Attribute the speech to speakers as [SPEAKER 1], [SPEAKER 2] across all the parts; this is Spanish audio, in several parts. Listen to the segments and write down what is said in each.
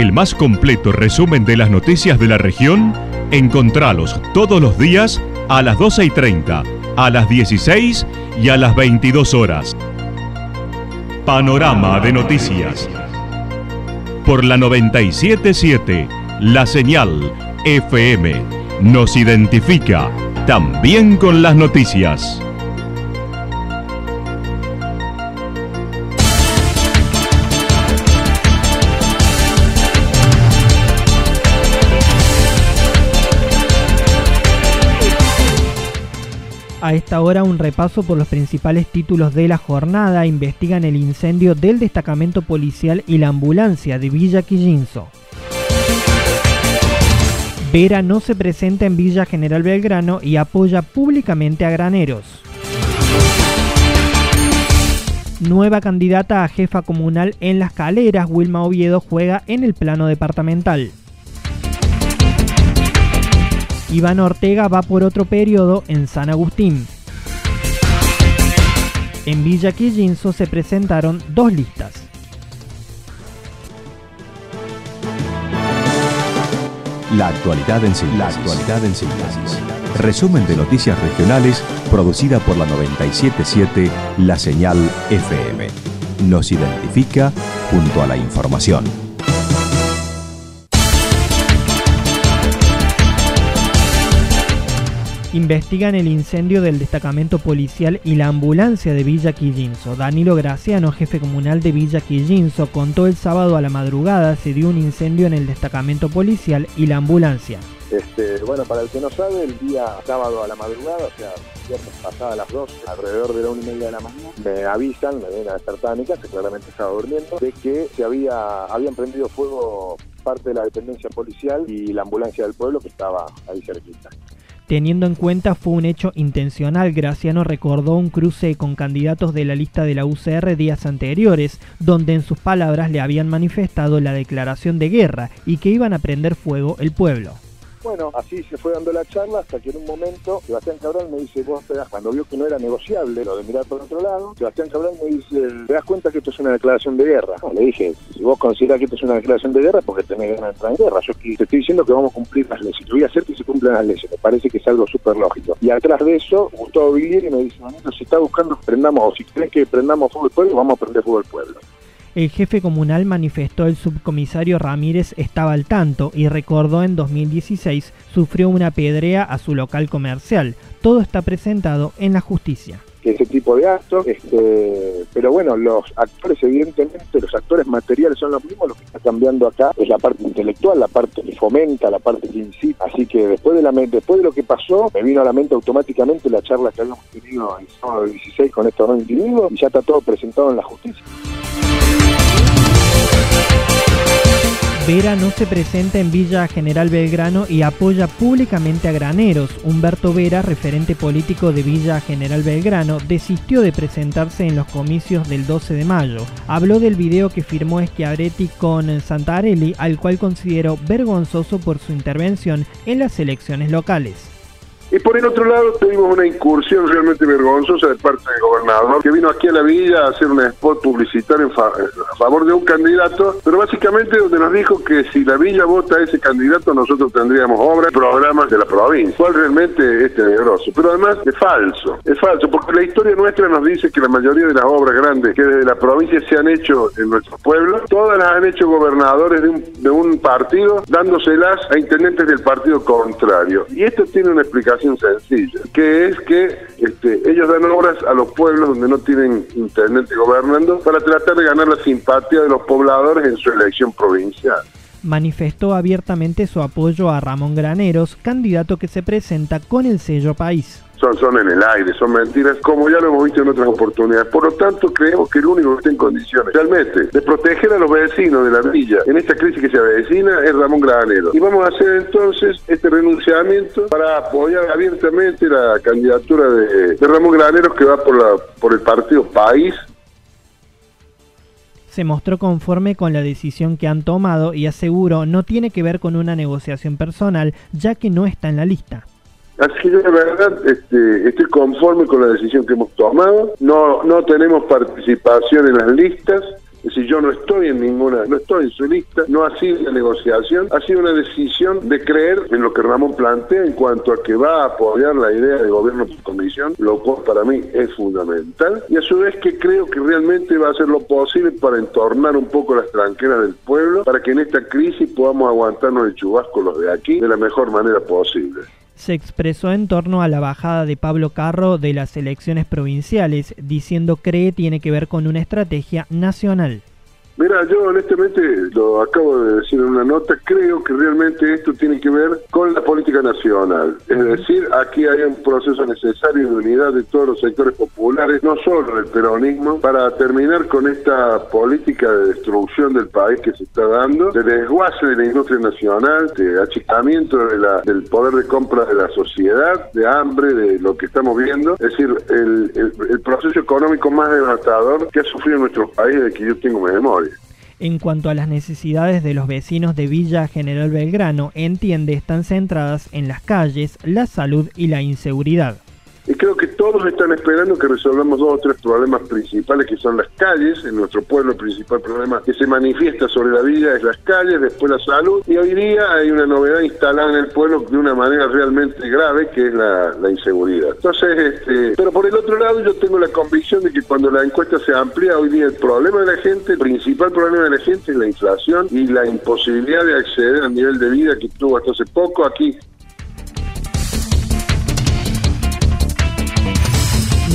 [SPEAKER 1] el más completo resumen de las noticias de la región, encontralos todos los días a las 12 y 30, a las 16 y a las 22 horas. Panorama de noticias. Por la 977, la señal FM nos identifica también con las noticias.
[SPEAKER 2] A esta hora un repaso por los principales títulos de la jornada investigan el incendio del destacamento policial y la ambulancia de Villa Quillinzo. Vera no se presenta en Villa General Belgrano y apoya públicamente a Graneros. Nueva candidata a jefa comunal en Las Caleras, Wilma Oviedo juega en el plano departamental. Iván Ortega va por otro periodo en San Agustín. En Villa Quillinzo se presentaron dos listas.
[SPEAKER 1] La actualidad en síntesis. Resumen de noticias regionales producida por la 977 La Señal FM. Nos identifica junto a la información.
[SPEAKER 2] Investigan el incendio del destacamento policial y la ambulancia de Villa Quillinzo. Danilo Graciano, jefe comunal de Villa Quillinzo, contó el sábado a la madrugada se dio un incendio en el destacamento policial y la ambulancia.
[SPEAKER 3] Este, bueno, para el que no sabe, el día sábado a la madrugada, o sea, pasada a las 2, alrededor de la una y media de la mañana, me avisan, me vienen a despertar a mi claramente estaba durmiendo, de que se había, habían prendido fuego parte de la dependencia policial y la ambulancia del pueblo que estaba ahí cerquita.
[SPEAKER 2] Teniendo en cuenta fue un hecho intencional, Graciano recordó un cruce con candidatos de la lista de la UCR días anteriores, donde en sus palabras le habían manifestado la declaración de guerra y que iban a prender fuego el pueblo.
[SPEAKER 3] Bueno, así se fue dando la charla hasta que en un momento Sebastián Cabral me dice, vos te cuando vio que no era negociable lo de mirar por otro lado, Sebastián Cabral me dice, ¿te das cuenta que esto es una declaración de guerra? le dije, si vos considerás que esto es una declaración de guerra, porque tenés ganas de entrar en guerra. Yo te estoy diciendo que vamos a cumplir las leyes. Yo voy a hacer que se cumplan las leyes. Me parece que es algo súper lógico. Y atrás de eso, Gustavo Villieri me dice, si está buscando prendamos, o si crees que prendamos al pueblo, vamos a prender al pueblo.
[SPEAKER 2] El jefe comunal manifestó el subcomisario Ramírez estaba al tanto y recordó en 2016 sufrió una pedrea a su local comercial. Todo está presentado en la justicia
[SPEAKER 3] ese tipo de actos, este, pero bueno, los actores evidentemente, los actores materiales son los mismos, lo que está cambiando acá es la parte intelectual, la parte que fomenta, la parte que incita, así que después de lo que pasó, me vino a la mente automáticamente la charla que habíamos tenido el sábado 16 con estos dos individuos y ya está todo presentado en la justicia.
[SPEAKER 2] Vera no se presenta en Villa General Belgrano y apoya públicamente a Graneros. Humberto Vera, referente político de Villa General Belgrano, desistió de presentarse en los comicios del 12 de mayo. Habló del video que firmó Schiaretti con Santarelli, al cual consideró vergonzoso por su intervención en las elecciones locales.
[SPEAKER 4] Y por el otro lado tuvimos una incursión realmente vergonzosa de parte del gobernador, que vino aquí a la villa a hacer un spot publicitario en a favor de un candidato, pero básicamente donde nos dijo que si la villa vota a ese candidato nosotros tendríamos obras programas de la provincia, cual realmente es tenebroso. Pero además es falso, es falso, porque la historia nuestra nos dice que la mayoría de las obras grandes que desde la provincia se han hecho en nuestro pueblo, todas las han hecho gobernadores de un, de un partido dándoselas a intendentes del partido contrario. Y esto tiene una explicación sencilla, que es que este, ellos dan obras a los pueblos donde no tienen intendente gobernando para tratar de ganar la simpatía de los pobladores en su elección provincial
[SPEAKER 2] manifestó abiertamente su apoyo a Ramón Graneros, candidato que se presenta con el sello país
[SPEAKER 4] son, son en el aire, son mentiras, como ya lo hemos visto en otras oportunidades. Por lo tanto, creemos que el único que está en condiciones realmente de proteger a los vecinos de la villa en esta crisis que se avecina es Ramón Granero. Y vamos a hacer entonces este renunciamiento para apoyar abiertamente la candidatura de, Ramón Granero que va por, la, por el partido País
[SPEAKER 2] se mostró conforme con la decisión que han tomado y aseguró no tiene que ver con una negociación personal, ya que no está en la lista.
[SPEAKER 4] Así que la verdad este, estoy conforme con la decisión que hemos tomado. No, no tenemos participación en las listas Es decir, yo no estoy en ninguna, no estoy en su lista, no ha sido una negociación, ha sido una decisión de creer en lo que Ramón plantea en cuanto a que va a apoyar la idea de gobierno por comisión, lo cual para mí es fundamental, y a su vez que creo que realmente va a hacer lo posible para entornar un poco las tranqueras del pueblo, para que en esta crisis podamos aguantarnos el chubasco los de aquí de la mejor manera posible
[SPEAKER 2] se expresó en torno a la bajada de Pablo Carro de las elecciones provinciales, diciendo cree tiene que ver con una estrategia nacional.
[SPEAKER 4] Mira, yo honestamente lo acabo de decir en una nota, creo que realmente esto tiene que ver con la política nacional. Es decir, aquí hay un proceso necesario de unidad de todos los sectores populares, no solo del peronismo, para terminar con esta política de destrucción del país que se está dando, de desguace de la industria nacional, de achicamiento del poder de compra de la sociedad, de hambre, de lo que estamos viendo. Es decir, el, el proceso económico más devastador que ha sufrido nuestro país de que yo tengo memoria.
[SPEAKER 2] En cuanto a las necesidades de los vecinos de Villa General Belgrano, entiende están centradas en las calles, la salud y la inseguridad.
[SPEAKER 4] Y creo que todos están esperando que resolvamos dos o tres problemas principales que son las calles. En nuestro pueblo el principal problema que se manifiesta sobre la vida es las calles, después la salud. Y hoy día hay una novedad instalada en el pueblo de una manera realmente grave que es la, inseguridad. Entonces, este, pero por el otro lado yo tengo la convicción de que cuando la encuesta se amplía hoy día el problema de la gente, el principal problema de la gente es la inflación y la imposibilidad de acceder al nivel de vida que tuvo hasta hace poco. Aquí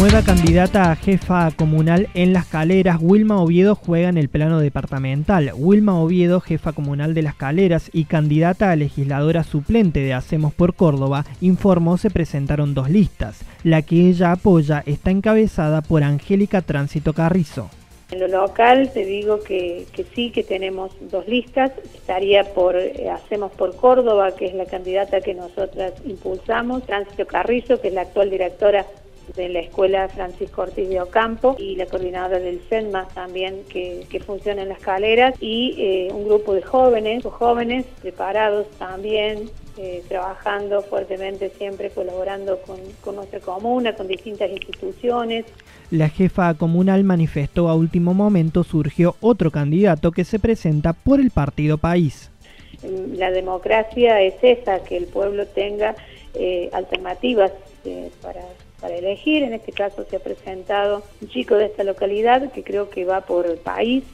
[SPEAKER 2] Nueva candidata a jefa comunal en Las Caleras, Wilma Oviedo juega en el plano departamental. Wilma Oviedo, jefa comunal de Las Caleras y candidata a legisladora suplente de Hacemos por Córdoba, informó se presentaron dos listas. La que ella apoya está encabezada por Angélica Tránsito Carrizo.
[SPEAKER 5] En lo local te digo que, sí, que tenemos dos listas. Estaría por eh, Hacemos por Córdoba, que es la candidata que nosotras impulsamos, Tránsito Carrizo, que es la actual directora de la Escuela Francisco Ortiz de Ocampo y la coordinadora del CENMA también que, funciona en las caleras y eh, un grupo de jóvenes, jóvenes preparados también eh, trabajando fuertemente, siempre colaborando con, con, nuestra comuna, con distintas instituciones.
[SPEAKER 2] La jefa comunal manifestó a último momento surgió otro candidato que se presenta por el Partido País.
[SPEAKER 5] La democracia es esa, que el pueblo tenga eh, alternativas para para elegir. En este caso se ha presentado un chico de esta localidad que creo que va por el país,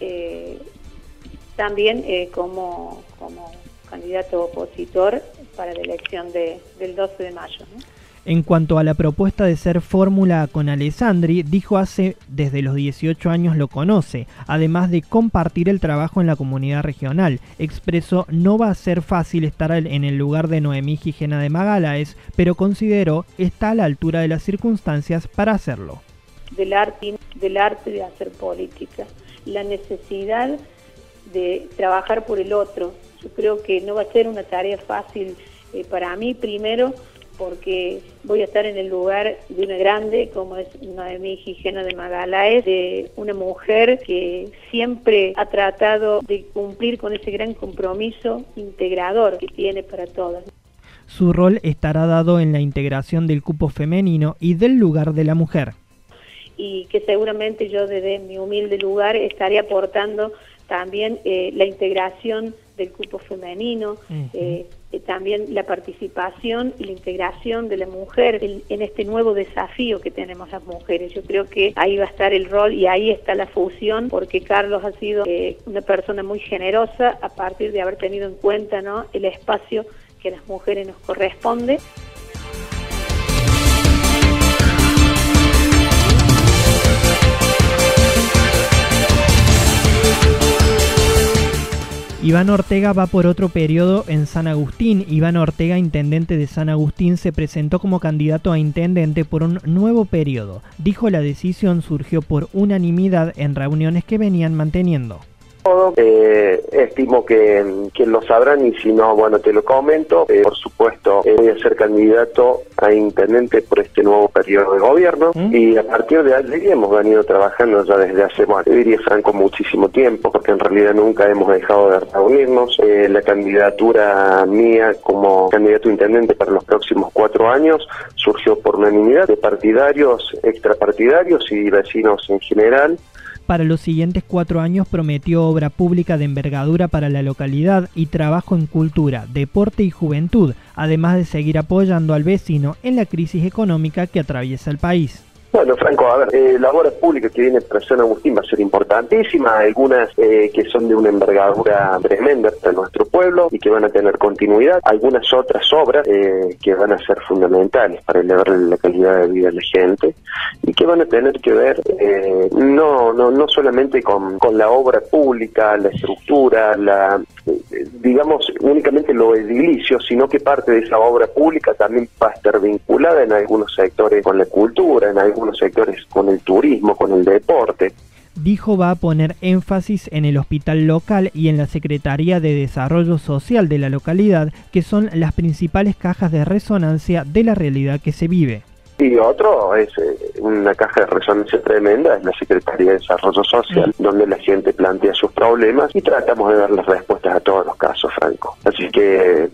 [SPEAKER 5] eh, también eh, como, como candidato opositor para la elección de, del 12 de mayo.
[SPEAKER 2] En cuanto a la propuesta de ser fórmula con Alessandri, dijo hace desde los 18 años lo conoce, además de compartir el trabajo en la comunidad regional. Expresó no va a ser fácil estar en el lugar de Noemí Gijena de Magalaes, pero consideró está a la altura de las circunstancias para hacerlo.
[SPEAKER 5] Del arte, del arte de hacer política, la necesidad de trabajar por el otro. Yo creo que no va a ser una tarea fácil eh, para mí primero porque voy a estar en el lugar de una grande como es Noemí Gijena de Magalaes, de una mujer que siempre ha tratado de cumplir con ese gran compromiso integrador que tiene para todas.
[SPEAKER 2] Su rol estará dado en la integración del cupo femenino y del lugar de la mujer.
[SPEAKER 5] Y que seguramente yo desde mi humilde lugar estaré aportando también eh, la integración del cupo femenino, eh, eh, también la participación y la integración de la mujer en, este nuevo desafío que tenemos las mujeres. Yo creo que ahí va a estar el rol y ahí está la fusión, porque Carlos ha sido eh, una persona muy generosa a partir de haber tenido en cuenta ¿no? el espacio que a las mujeres nos corresponde.
[SPEAKER 2] Iván Ortega va por otro periodo en San Agustín. Iván Ortega, intendente de San Agustín, se presentó como candidato a intendente por un nuevo periodo. Dijo la decisión surgió por unanimidad en reuniones que venían manteniendo.
[SPEAKER 6] Eh, estimo que, lo sabrán y si no, bueno, te lo comento. Eh, por supuesto, eh, voy a ser candidato a intendente por este nuevo periodo de gobierno ¿Mm? y a partir de allí hemos venido trabajando ya desde hace, bueno, diría Franco, muchísimo tiempo, porque en realidad nunca hemos dejado de reunirnos. Eh, la candidatura mía como candidato a intendente para los próximos cuatro años surgió por unanimidad de partidarios, extrapartidarios y vecinos en general
[SPEAKER 2] Para los siguientes cuatro años prometió obra pública de envergadura para la localidad y trabajo en cultura, deporte y juventud, además de seguir apoyando al vecino en la crisis económica que atraviesa el país.
[SPEAKER 6] Bueno, Franco, a ver, eh, la obra pública que viene para San Agustín va a ser importantísima, algunas eh, que son de una envergadura tremenda para nuestro pueblo y que van a tener continuidad, algunas otras obras eh, que van a ser fundamentales para elevar la calidad de vida de la gente y que van a tener que ver eh, no, no, no solamente con, la obra pública, la estructura, la digamos únicamente lo edilicio, sino que parte de esa obra pública también va a estar vinculada en algunos sectores con la cultura, en algunos algunos sectores con el turismo, con el deporte.
[SPEAKER 2] Dijo va a poner énfasis en el hospital local y en la Secretaría de Desarrollo Social de la localidad, que son las principales cajas de resonancia de la realidad que se vive.
[SPEAKER 6] Y otro es eh, una caja de resonancia tremenda, es la Secretaría de Desarrollo Social, donde la gente plantea sus problemas y tratamos de dar las respuestas a todos los casos, Franco. Así que eh,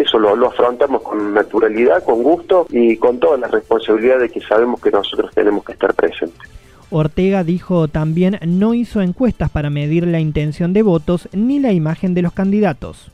[SPEAKER 6] eso lo, lo afrontamos con naturalidad, con gusto y con toda la responsabilidad de que sabemos que nosotros tenemos que estar presentes.
[SPEAKER 2] Ortega dijo también no hizo encuestas para medir la intención de votos ni la imagen de los candidatos.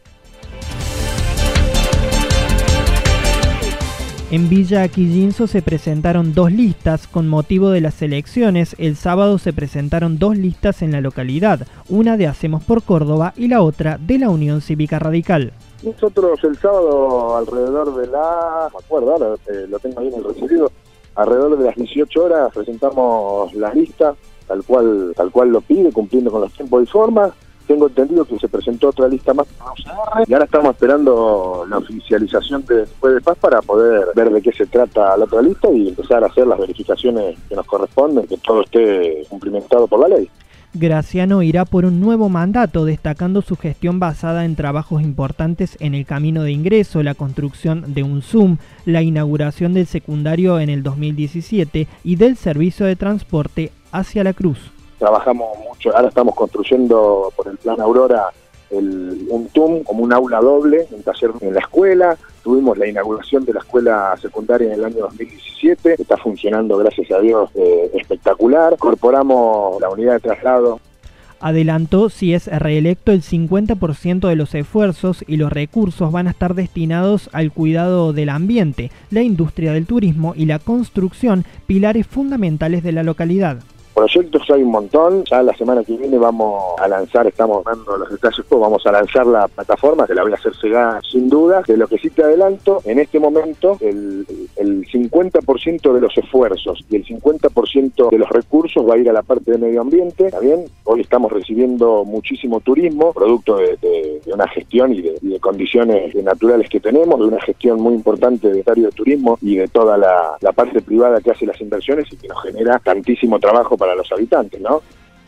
[SPEAKER 2] En Villa Aquillinzo se presentaron dos listas con motivo de las elecciones. El sábado se presentaron dos listas en la localidad, una de Hacemos por Córdoba y la otra de la Unión Cívica Radical.
[SPEAKER 3] Nosotros el sábado alrededor de la, me acuerdo ahora, eh, lo tengo ahí en el recibido, alrededor de las 18 horas presentamos la lista tal cual, tal cual lo pide, cumpliendo con los tiempos y formas tengo entendido que se presentó otra lista más y ahora estamos esperando la oficialización de después de paz para poder ver de qué se trata la otra lista y empezar a hacer las verificaciones que nos corresponden, que todo esté cumplimentado por la ley.
[SPEAKER 2] Graciano irá por un nuevo mandato, destacando su gestión basada en trabajos importantes en el camino de ingreso, la construcción de un Zoom, la inauguración del secundario en el 2017 y del servicio de transporte hacia la Cruz
[SPEAKER 3] trabajamos mucho, ahora estamos construyendo por el plan Aurora un TUM como un aula doble, un taller en la escuela, tuvimos la inauguración de la escuela secundaria en el año 2017, está funcionando gracias a Dios eh, espectacular, incorporamos la unidad de traslado.
[SPEAKER 2] Adelantó si es reelecto el 50% de los esfuerzos y los recursos van a estar destinados al cuidado del ambiente, la industria del turismo y la construcción, pilares fundamentales de la localidad.
[SPEAKER 3] Proyectos hay un montón, ya la semana que viene vamos a lanzar, estamos dando los detalles, pues vamos a lanzar la plataforma, que la voy a hacer llegar sin duda, de lo que sí te adelanto, en este momento el, el 50% de los esfuerzos y el 50% de los recursos va a ir a la parte de medio ambiente, ¿está bien? Hoy estamos recibiendo muchísimo turismo, producto de, una gestión y de, condiciones naturales que tenemos, de una gestión muy importante de área de turismo y de toda la, la parte privada que hace las inversiones y que nos genera tantísimo trabajo para los habitantes, ¿no?